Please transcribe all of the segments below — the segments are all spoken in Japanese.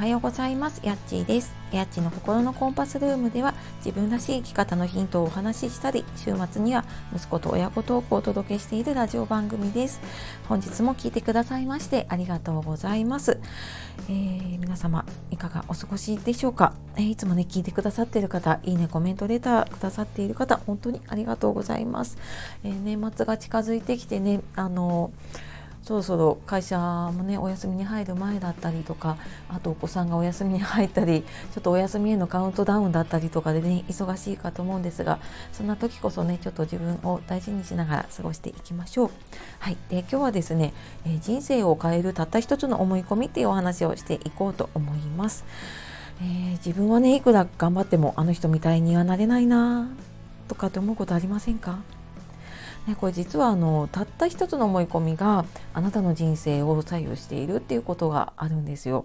はようございます。やっちーです。やっちの心のコンパスルームでは自分らしい生き方のヒントをお話ししたり、週末には息子と親子トークをお届けしているラジオ番組です。本日も聞いてくださいましてありがとうございます。えー、皆様いかがお過ごしでしょうか、えー、いつもね聞いてくださっている方、いいねコメントレターくださっている方、本当にありがとうございます。えー、年末が近づいてきてね、あのーそろそろ会社もねお休みに入る前だったりとかあとお子さんがお休みに入ったりちょっとお休みへのカウントダウンだったりとかでね忙しいかと思うんですがそんな時こそねちょっと自分を大事にしながら過ごしていきましょう。はい、で今日はですね、えー、人生を変えるたった一つの思い込みっていうお話をしていこうと思います。えー、自分はねいくら頑張ってもあの人みたいにはなれないなとかって思うことありませんか？ね、これ実はあのたった一つの思い込みがあなたの人生を左右しているっていうことがあるんですよ。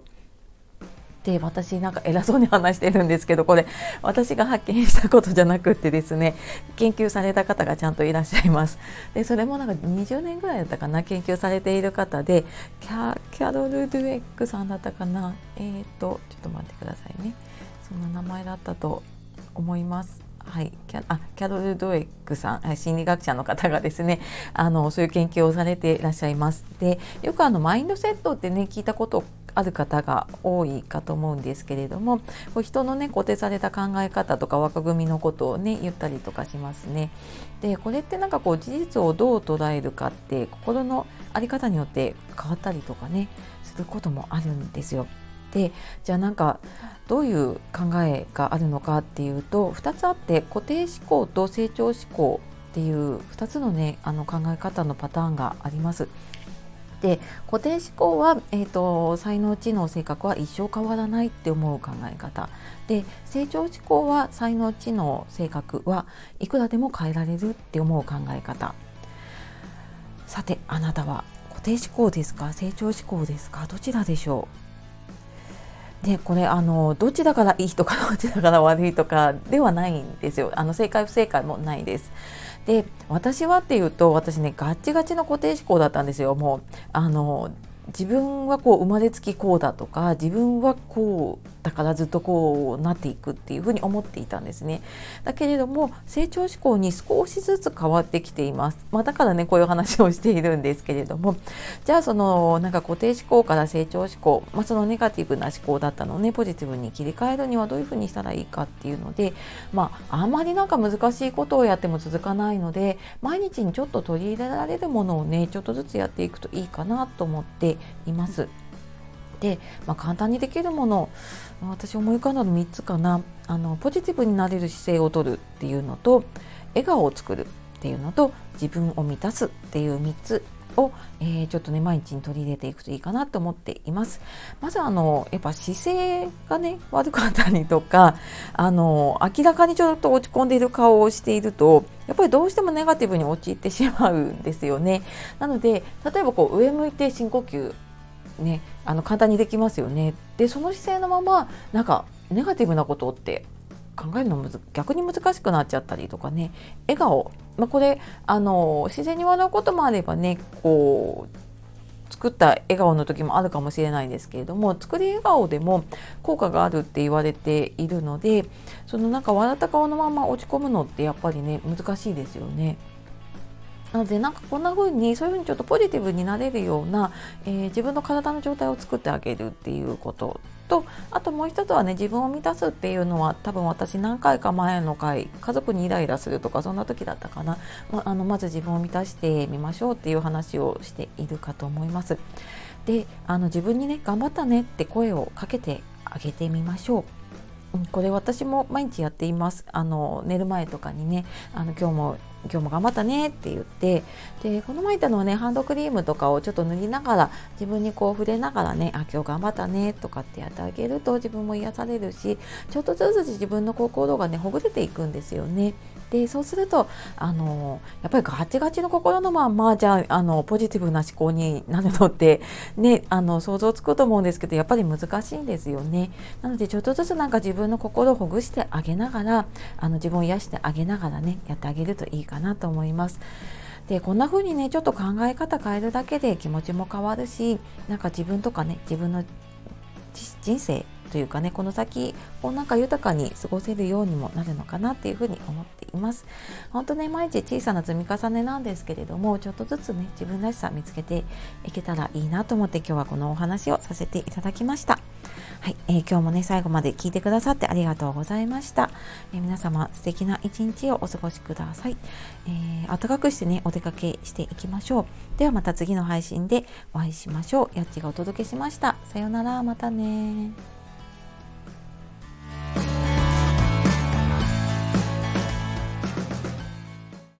で私なんか偉そうに話してるんですけどこれ私が発見したことじゃなくってですね研究された方がちゃんといらっしゃいます。でそれもなんか20年ぐらいだったかな研究されている方でキャキャロル・ドゥエックさんだったかなえっ、ー、とちょっと待ってくださいねそんな名前だったと思います。はい、キャあキャロル・ドエックさん心理学者の方がですねあのそういう研究をされていらっしゃいます。でよくあのマインドセットってね聞いたことある方が多いかと思うんですけれどもこう人のね固定された考え方とか若組みのことをね言ったりとかしますね。でこれってなんかこう事実をどう捉えるかって心の在り方によって変わったりとかねすることもあるんですよ。でじゃあなんかどういう考えがあるのかっていうと2つあって固定思考と成長思考っていう2つのねあの考え方のパターンがあります。で固定思考は、えーと、才能知能性格は一生変わらないって思う考え方。で成長思考は才能知能性格はいくらでも変えられるって思う考え方。さてあなたは固定思考ですか？成長思考ですか？どちらでしょう？でこれあのどっちだからいいとかどっちだから悪いとかではないんですよあの正解不正解もないです。で私はっていうと私ねガッチガチの固定思考だったんですよもうあの自分はこう生まれつきこうだとか自分はこうだからずっとこうなっていくっていうふうに思っていたんですね。だけれども成長志向に少しずつ変わってきています。まあ、だからねこういう話をしているんですけれどもじゃあそのなんか固定思考から成長志向、まあ、そのネガティブな思考だったのをねポジティブに切り替えるにはどういうふうにしたらいいかっていうのでまああんまりなんか難しいことをやっても続かないので毎日にちょっと取り入れられるものをねちょっとずつやっていくといいかなと思っています。で、まあ、簡単にできるもの私思い浮かんだの3つかなあのポジティブになれる姿勢をとるっていうのと笑顔を作るっていうのと自分を満たすっていう3つを、えー、ちょっとね毎日に取り入れていくといいかなと思っています。まずあのやっぱ姿勢がね悪かったりとかあの明らかにちょっと落ち込んでいる顔をしているとやっぱりどうしてもネガティブに陥ってしまうんですよね。なので例えばこう上向いて深呼吸ねあの簡単にできますよね。でその姿勢のままなんかネガティブなことって考えるのむず逆に難しくなっちゃったりとかね笑顔、まあ、これあの自然に笑うこともあればねこう作った笑顔の時もあるかもしれないんですけれども作り笑顔でも効果があるって言われているのでそのなんか笑った顔のまま落ち込むのってやっぱりね難しいですよね。なのでなんかこんな風にそういう風にちょっとポジティブになれるような、えー、自分の体の状態を作ってあげるっていうこととあともう一つはね自分を満たすっていうのは多分私何回か前の回家族にイライラするとかそんな時だったかな、まあのまず自分を満たしてみましょうっていう話をしているかと思います。であの自分にね頑張ったねって声をかけてあげてみましょう。これ私も毎日やっていますあの寝る前とかにねあの今日も今日も頑張ったねって言ってでこの前言ったのはねハンドクリームとかをちょっと塗りながら自分にこう触れながらねあ今日頑張ったねとかってやってあげると自分も癒されるしちょっとずつ自分の心がねほぐれていくんですよね。でそうするとあのやっぱりガチガチの心のまんまじゃああのポジティブな思考になるのってねあの想像つくと思うんですけどやっぱり難しいんですよね。なのでちょっとずつなんか自分の心をほぐしてあげながらあの自分を癒してあげながらねやってあげるといいかかなと思います。でこんな風にねちょっと考え方変えるだけで気持ちも変わるしなんか自分とかね自分の人生というかねこの先こうなんか豊かに過ごせるようにもなるのかなっていうふうに思っています本当ね毎日小さな積み重ねなんですけれどもちょっとずつね自分らしさ見つけていけたらいいなと思って今日はこのお話をさせていただきましたはい、えー、今日もね最後まで聞いてくださってありがとうございました、えー、皆様素敵な一日をお過ごしください、えー、暖かくしてねお出かけしていきましょう。ではまた次の配信でお会いしましょう。やっちがお届けしました。さようなら。またね